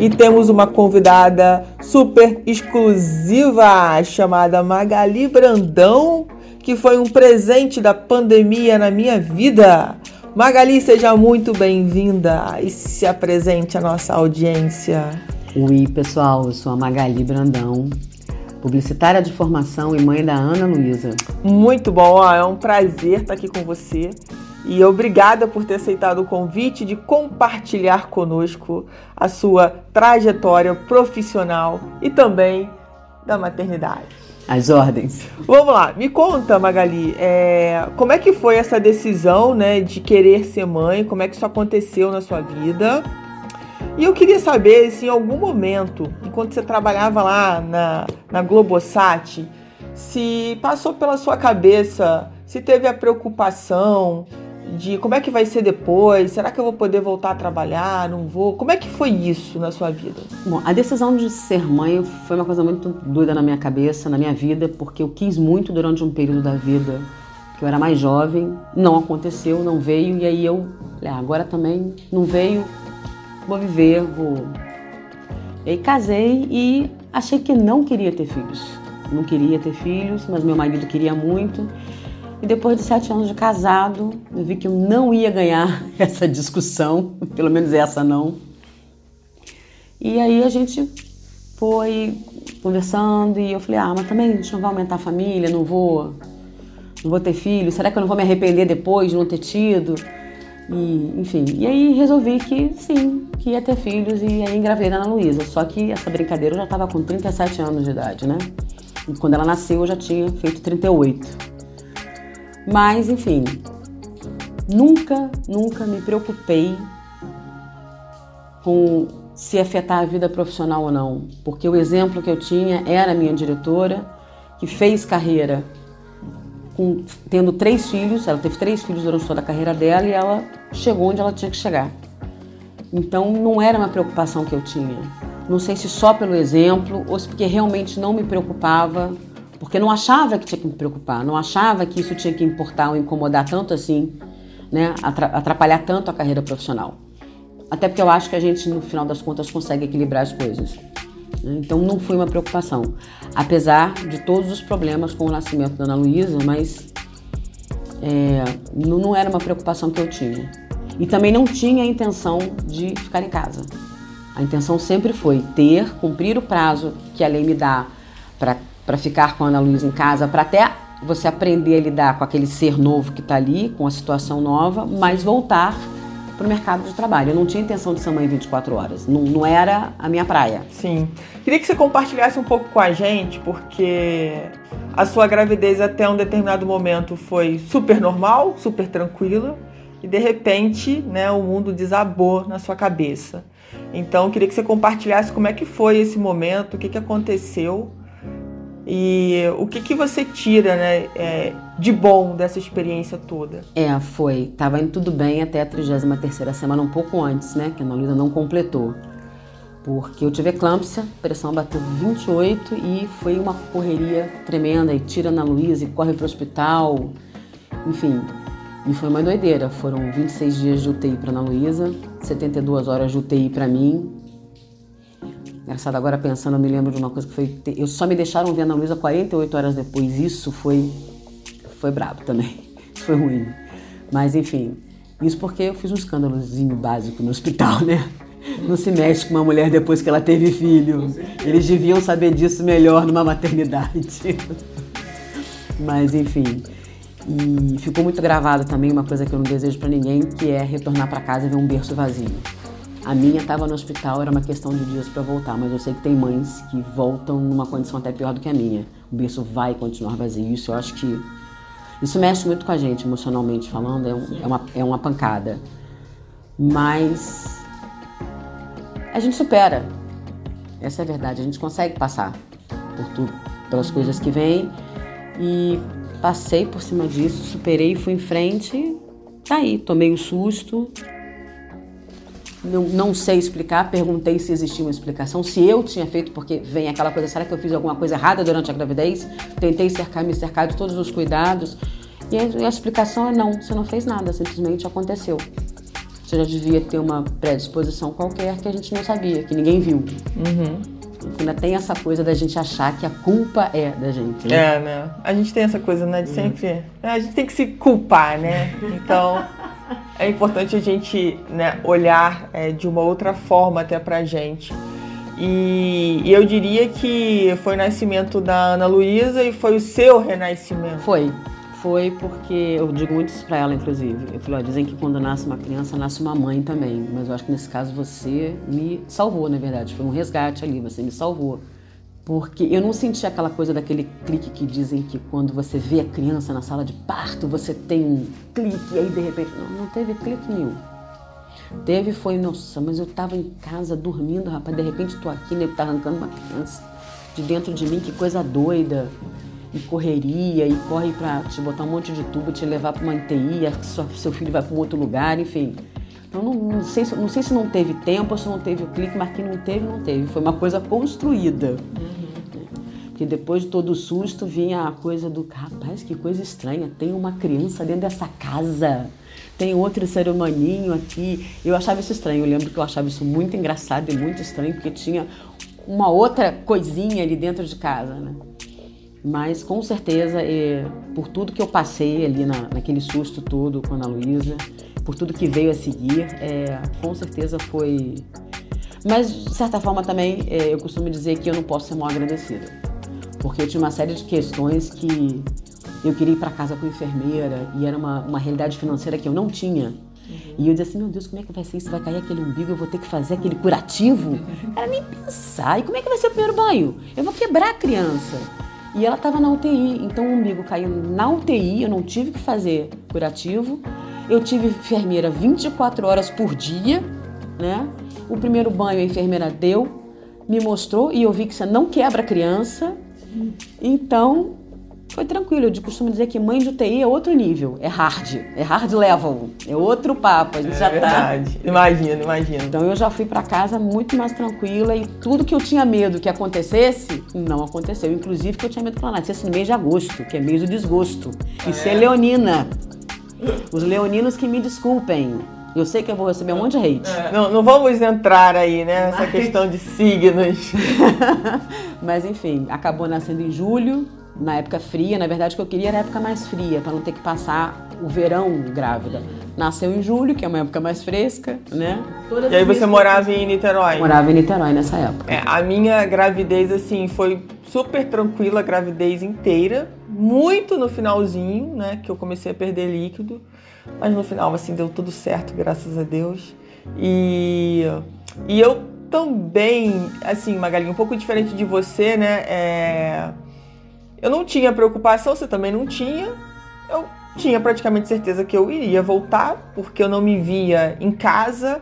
E temos uma convidada super exclusiva chamada Magali Brandão, que foi um presente da pandemia na minha vida. Magali, seja muito bem-vinda e se apresente à nossa audiência. Oi, pessoal, eu sou a Magali Brandão, publicitária de formação e mãe da Ana Luísa. Muito bom, é um prazer estar aqui com você. E obrigada por ter aceitado o convite de compartilhar conosco a sua trajetória profissional e também da maternidade. As ordens. Vamos lá, me conta, Magali, é, como é que foi essa decisão né, de querer ser mãe? Como é que isso aconteceu na sua vida? E eu queria saber se em algum momento, enquanto você trabalhava lá na, na Globosat, se passou pela sua cabeça, se teve a preocupação de como é que vai ser depois, será que eu vou poder voltar a trabalhar, não vou? Como é que foi isso na sua vida? Bom, a decisão de ser mãe foi uma coisa muito doida na minha cabeça, na minha vida, porque eu quis muito durante um período da vida que eu era mais jovem, não aconteceu, não veio, e aí eu, ah, agora também não veio, vou viver, vou. E aí casei e achei que não queria ter filhos. Não queria ter filhos, mas meu marido queria muito. E depois de sete anos de casado, eu vi que eu não ia ganhar essa discussão, pelo menos essa não. E aí a gente foi conversando e eu falei, ah, mas também a gente não vai aumentar a família, não vou, não vou ter filho, será que eu não vou me arrepender depois de não ter tido? E, enfim, e aí resolvi que sim, que ia ter filhos e aí engravidei da Ana Luísa. Só que essa brincadeira eu já estava com 37 anos de idade, né? E quando ela nasceu eu já tinha feito 38. Mas, enfim, nunca, nunca me preocupei com se afetar a vida profissional ou não, porque o exemplo que eu tinha era a minha diretora, que fez carreira com, tendo três filhos, ela teve três filhos durante toda a carreira dela e ela chegou onde ela tinha que chegar. Então não era uma preocupação que eu tinha. Não sei se só pelo exemplo ou se porque realmente não me preocupava porque não achava que tinha que me preocupar, não achava que isso tinha que importar ou incomodar tanto assim, né, atrapalhar tanto a carreira profissional. Até porque eu acho que a gente, no final das contas, consegue equilibrar as coisas. Então não foi uma preocupação. Apesar de todos os problemas com o nascimento da Ana Luísa, mas é, não era uma preocupação que eu tinha. E também não tinha a intenção de ficar em casa. A intenção sempre foi ter, cumprir o prazo que a lei me dá para para ficar com a Ana Luísa em casa, para até você aprender a lidar com aquele ser novo que está ali, com a situação nova, mas voltar para o mercado de trabalho. Eu não tinha intenção de ser mãe 24 horas, não, não era a minha praia. Sim. Queria que você compartilhasse um pouco com a gente, porque a sua gravidez até um determinado momento foi super normal, super tranquila, e de repente, né, o mundo desabou na sua cabeça. Então, queria que você compartilhasse como é que foi esse momento, o que, que aconteceu e o que, que você tira né, é, de bom dessa experiência toda? É, foi. Tava indo tudo bem até a 33 semana, um pouco antes, né? Que a Ana Luísa não completou. Porque eu tive eclâmpsia, pressão bateu 28 e foi uma correria tremenda. E tira a Luísa e corre para o hospital. Enfim, e foi uma doideira. Foram 26 dias de UTI para Ana Luísa, 72 horas de UTI para mim, Engraçado, agora pensando, eu me lembro de uma coisa que foi. Eu só me deixaram ver a Ana Luísa 48 horas depois. Isso foi. Foi brabo também. Foi ruim. Mas enfim. Isso porque eu fiz um escândalozinho básico no hospital, né? Não se mexe com uma mulher depois que ela teve filho. Eles deviam saber disso melhor numa maternidade. Mas enfim. E ficou muito gravado também uma coisa que eu não desejo para ninguém, que é retornar para casa e ver um berço vazio. A minha estava no hospital, era uma questão de dias para voltar, mas eu sei que tem mães que voltam numa condição até pior do que a minha. O berço vai continuar vazio. Isso eu acho que. Isso mexe muito com a gente, emocionalmente falando, é, um, é, uma, é uma pancada. Mas. a gente supera. Essa é a verdade, a gente consegue passar por tudo, pelas coisas que vêm e passei por cima disso, superei, fui em frente, tá aí, tomei um susto. Não, não sei explicar, perguntei se existia uma explicação, se eu tinha feito, porque vem aquela coisa, será que eu fiz alguma coisa errada durante a gravidez? Tentei cercar, me cercar de todos os cuidados. E a, e a explicação é não, você não fez nada, simplesmente aconteceu. Você já devia ter uma predisposição qualquer que a gente não sabia, que ninguém viu. Uhum. Ainda tem essa coisa da gente achar que a culpa é da gente. Né? É, né? A gente tem essa coisa, né, de sempre. É, a gente tem que se culpar, né? Então. É importante a gente né, olhar é, de uma outra forma até pra gente. E, e, eu diria que foi o nascimento da Ana Luísa e foi o seu renascimento. Foi foi porque eu digo muito isso para ela, inclusive. Eu falei, ó, dizem que quando nasce uma criança, nasce uma mãe também. Mas eu acho que nesse caso você me salvou, na verdade. Foi um resgate ali, você me salvou. Porque eu não senti aquela coisa daquele clique que dizem que quando você vê a criança na sala de parto, você tem um clique e aí de repente. Não, não teve clique nenhum. Teve foi, nossa, mas eu tava em casa dormindo, rapaz, de repente tô aqui, né, tá arrancando uma criança de dentro de mim, que coisa doida e correria e corre para te botar um monte de tubo, te levar para uma UTI, seu filho vai para um outro lugar, enfim. Então não, não, sei, não sei se não teve tempo ou se não teve o clique, mas que não teve, não teve. Foi uma coisa construída. Uhum. Porque depois de todo o susto vinha a coisa do rapaz, que coisa estranha, tem uma criança dentro dessa casa. Tem outro ser humaninho aqui. Eu achava isso estranho. Eu lembro que eu achava isso muito engraçado e muito estranho, porque tinha uma outra coisinha ali dentro de casa, né? Mas com certeza, por tudo que eu passei ali na, naquele susto todo com a Ana Luísa, por tudo que veio a seguir, é, com certeza foi. Mas de certa forma também é, eu costumo dizer que eu não posso ser mal agradecida. Porque eu tinha uma série de questões que eu queria ir para casa com enfermeira e era uma, uma realidade financeira que eu não tinha. E eu dizia assim, meu Deus, como é que vai ser isso? Vai cair aquele umbigo, eu vou ter que fazer aquele curativo? Era nem pensar. E como é que vai ser o primeiro banho? Eu vou quebrar a criança. E ela estava na UTI, então o umbigo caiu na UTI, eu não tive que fazer curativo. Eu tive enfermeira 24 horas por dia, né? O primeiro banho a enfermeira deu, me mostrou e eu vi que você não quebra a criança. Então, foi tranquilo. Eu costumo dizer que mãe de UTI é outro nível, é hard, é hard level, é outro papo. A gente é já verdade. tá. Imagina, imagina. Então eu já fui para casa muito mais tranquila e tudo que eu tinha medo que acontecesse, não aconteceu. Inclusive que eu tinha medo que ela nascesse no mês de agosto, que é mês do desgosto. E é. ser leonina. Os leoninos que me desculpem. Eu sei que eu vou receber um monte de hate. É. Não, não vamos entrar aí, né? Nessa Mas... questão de signos. Mas enfim, acabou nascendo em julho na época fria, na verdade o que eu queria era a época mais fria, para não ter que passar o verão grávida. Nasceu em julho, que é uma época mais fresca, né? Todas e aí você morava em Niterói? Morava em Niterói nessa época. É, a minha gravidez, assim, foi super tranquila a gravidez inteira. Muito no finalzinho, né? Que eu comecei a perder líquido. Mas no final, assim, deu tudo certo, graças a Deus. E, e eu também, assim, Magali, um pouco diferente de você, né? É eu não tinha preocupação, você também não tinha. Eu tinha praticamente certeza que eu iria voltar, porque eu não me via em casa,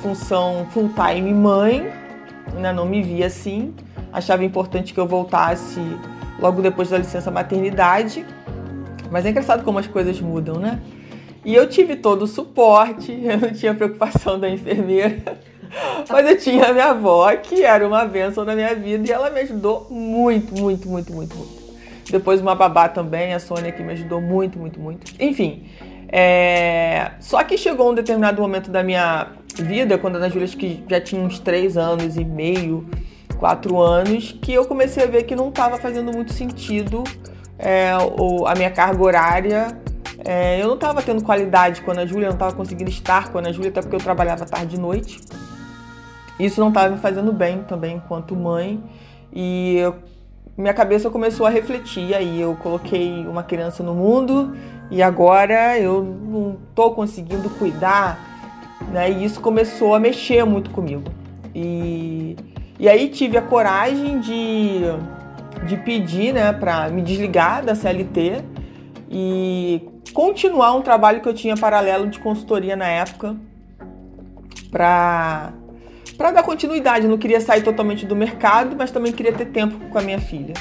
função full time mãe, né? não me via assim. Achava importante que eu voltasse logo depois da licença maternidade. Mas é engraçado como as coisas mudam, né? E eu tive todo o suporte, eu não tinha preocupação da enfermeira. Mas eu tinha a minha avó, que era uma bênção na minha vida, e ela me ajudou muito, muito, muito, muito, muito. Depois uma babá também, a Sônia, que me ajudou muito, muito, muito. Enfim, é... só que chegou um determinado momento da minha vida, quando a Ana Júlia que já tinha uns três anos e meio, quatro anos, que eu comecei a ver que não estava fazendo muito sentido é, a minha carga horária. É, eu não estava tendo qualidade com a Ana Júlia, não estava conseguindo estar com a Ana Júlia, até porque eu trabalhava tarde e noite. Isso não estava me fazendo bem também enquanto mãe. E eu minha cabeça começou a refletir. Aí eu coloquei uma criança no mundo e agora eu não estou conseguindo cuidar, né? E isso começou a mexer muito comigo. E, e aí tive a coragem de, de pedir, né, para me desligar da CLT e continuar um trabalho que eu tinha paralelo de consultoria na época para para dar continuidade. Eu não queria sair totalmente do mercado, mas também queria ter tempo com a minha filha.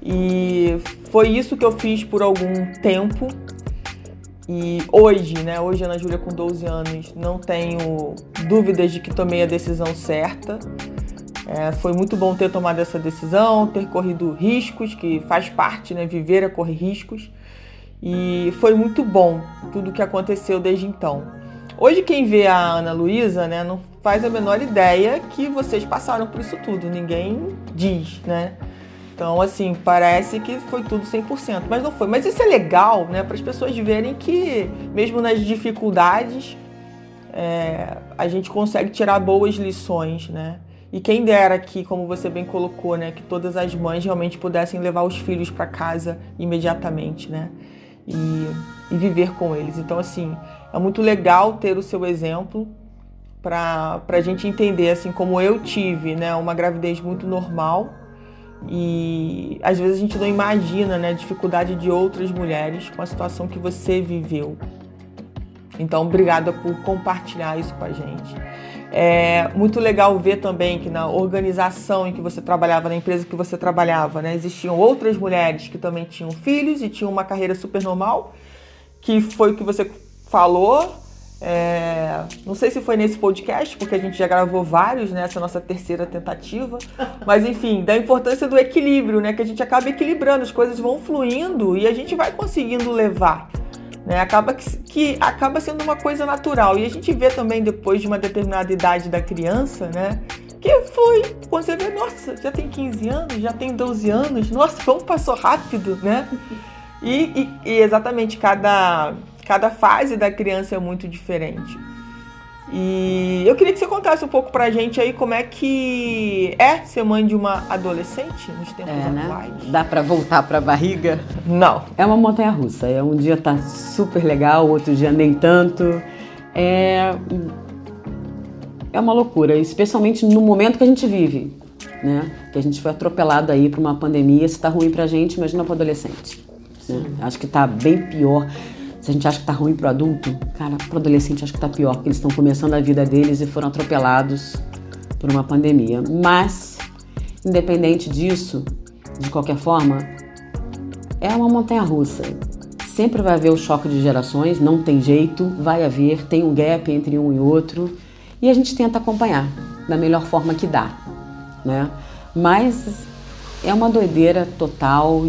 E foi isso que eu fiz por algum tempo. E hoje, né, hoje Ana Júlia com 12 anos, não tenho dúvidas de que tomei a decisão certa. É, foi muito bom ter tomado essa decisão, ter corrido riscos, que faz parte, né, viver é correr riscos. E foi muito bom tudo o que aconteceu desde então. Hoje quem vê a Ana Luísa, né, não faz a menor ideia que vocês passaram por isso tudo, ninguém diz, né? Então, assim, parece que foi tudo 100%, mas não foi. Mas isso é legal, né, para as pessoas verem que, mesmo nas dificuldades, é, a gente consegue tirar boas lições, né? E quem dera que, como você bem colocou, né, que todas as mães realmente pudessem levar os filhos para casa imediatamente, né? E, e viver com eles. Então, assim, é muito legal ter o seu exemplo para a gente entender, assim, como eu tive, né, uma gravidez muito normal e às vezes a gente não imagina, né, a dificuldade de outras mulheres com a situação que você viveu. Então, obrigada por compartilhar isso com a gente. É muito legal ver também que na organização em que você trabalhava, na empresa que você trabalhava, né, existiam outras mulheres que também tinham filhos e tinham uma carreira super normal, que foi o que você falou. É, não sei se foi nesse podcast, porque a gente já gravou vários nessa nossa terceira tentativa, mas enfim, da importância do equilíbrio, né? Que a gente acaba equilibrando, as coisas vão fluindo e a gente vai conseguindo levar. Né? Acaba que, que acaba sendo uma coisa natural. E a gente vê também depois de uma determinada idade da criança, né? Que foi, quando você vê, nossa, já tem 15 anos, já tem 12 anos, nossa, como passou rápido, né? E, e, e exatamente cada, cada fase da criança é muito diferente. E eu queria que você contasse um pouco pra gente aí como é que é ser mãe de uma adolescente nos tempos é, né? atuais. Dá pra voltar pra barriga? Não. É uma montanha russa. É um dia tá super legal, outro dia nem tanto. É é uma loucura, especialmente no momento que a gente vive, né? Que a gente foi atropelado aí por uma pandemia, se tá ruim pra gente, imagina pro adolescente. Né? Acho que tá bem pior. Se a gente acha que tá ruim pro adulto, cara, pro adolescente acho que tá pior, porque eles estão começando a vida deles e foram atropelados por uma pandemia. Mas, independente disso, de qualquer forma, é uma montanha russa. Sempre vai haver o choque de gerações, não tem jeito, vai haver, tem um gap entre um e outro, e a gente tenta acompanhar da melhor forma que dá, né? Mas é uma doideira total,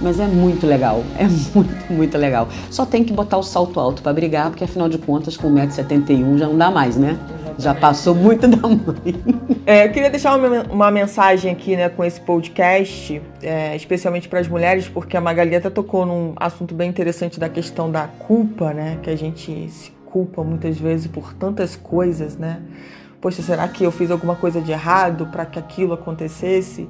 mas é muito legal. É muito, muito legal. Só tem que botar o salto alto para brigar, porque afinal de contas, com 1,71m já não dá mais, né? Já passou muito da mãe. É, eu queria deixar uma, uma, mensagem aqui né, com esse podcast, é, especialmente para as mulheres, porque a Magali até tocou num assunto bem interessante da questão da culpa, né? Que a gente se culpa muitas vezes por tantas coisas, né? Poxa, será que eu fiz alguma coisa de errado para que aquilo acontecesse?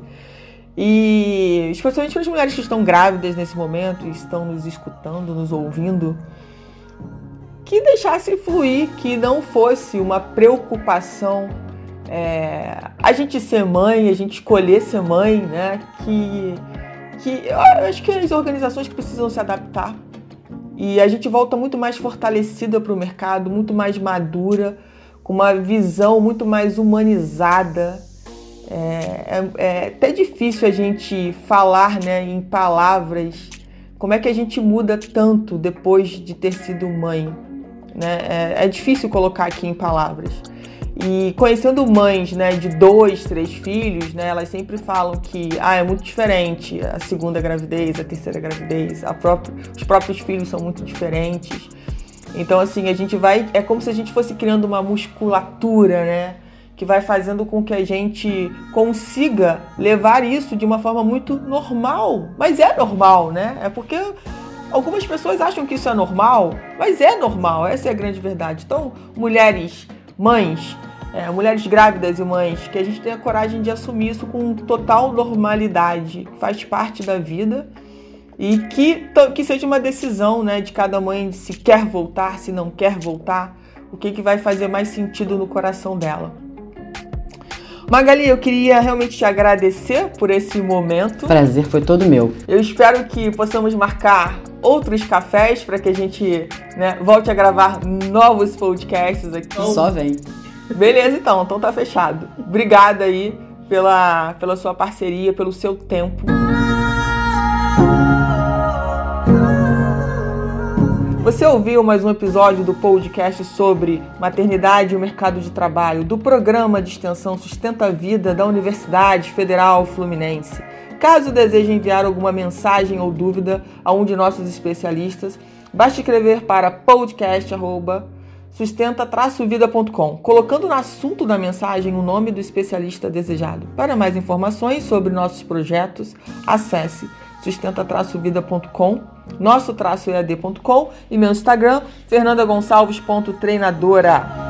E especialmente para as mulheres que estão grávidas nesse momento e estão nos escutando, nos ouvindo, que deixasse fluir, que não fosse uma preocupação é, a gente ser mãe, a gente escolher ser mãe, né? Que, que eu acho que as organizações que precisam se adaptar e a gente volta muito mais fortalecida para o mercado, muito mais madura, com uma visão muito mais humanizada é, é, é, até difícil a gente falar né, em palavras como é que a gente muda tanto depois de ter sido mãe. Né? É, é difícil colocar aqui em palavras. E conhecendo mães né, de dois, três filhos, né, elas sempre falam que ah, é muito diferente a segunda gravidez, a terceira gravidez, a própria, os próprios filhos são muito diferentes. Então, assim, a gente vai. É como se a gente fosse criando uma musculatura, né? Que vai fazendo com que a gente consiga levar isso de uma forma muito normal. Mas é normal, né? É porque algumas pessoas acham que isso é normal, mas é normal, essa é a grande verdade. Então, mulheres, mães, é, mulheres grávidas e mães, que a gente tenha coragem de assumir isso com total normalidade, faz parte da vida e que, que seja uma decisão né, de cada mãe se quer voltar, se não quer voltar, o que, que vai fazer mais sentido no coração dela. Magali, eu queria realmente te agradecer por esse momento. Prazer foi todo meu. Eu espero que possamos marcar outros cafés para que a gente né, volte a gravar novos podcasts aqui. Só vem. Beleza, então. Então tá fechado. Obrigada aí pela, pela sua parceria, pelo seu tempo. Você ouviu mais um episódio do podcast sobre maternidade e o mercado de trabalho do programa de extensão Sustenta a Vida da Universidade Federal Fluminense. Caso deseje enviar alguma mensagem ou dúvida a um de nossos especialistas, basta escrever para podcast@sustenta-vida.com, colocando no assunto da mensagem o nome do especialista desejado. Para mais informações sobre nossos projetos, acesse sustenta-vida.com, nosso-ead.com e meu Instagram, fernandagonçalves.treinadora.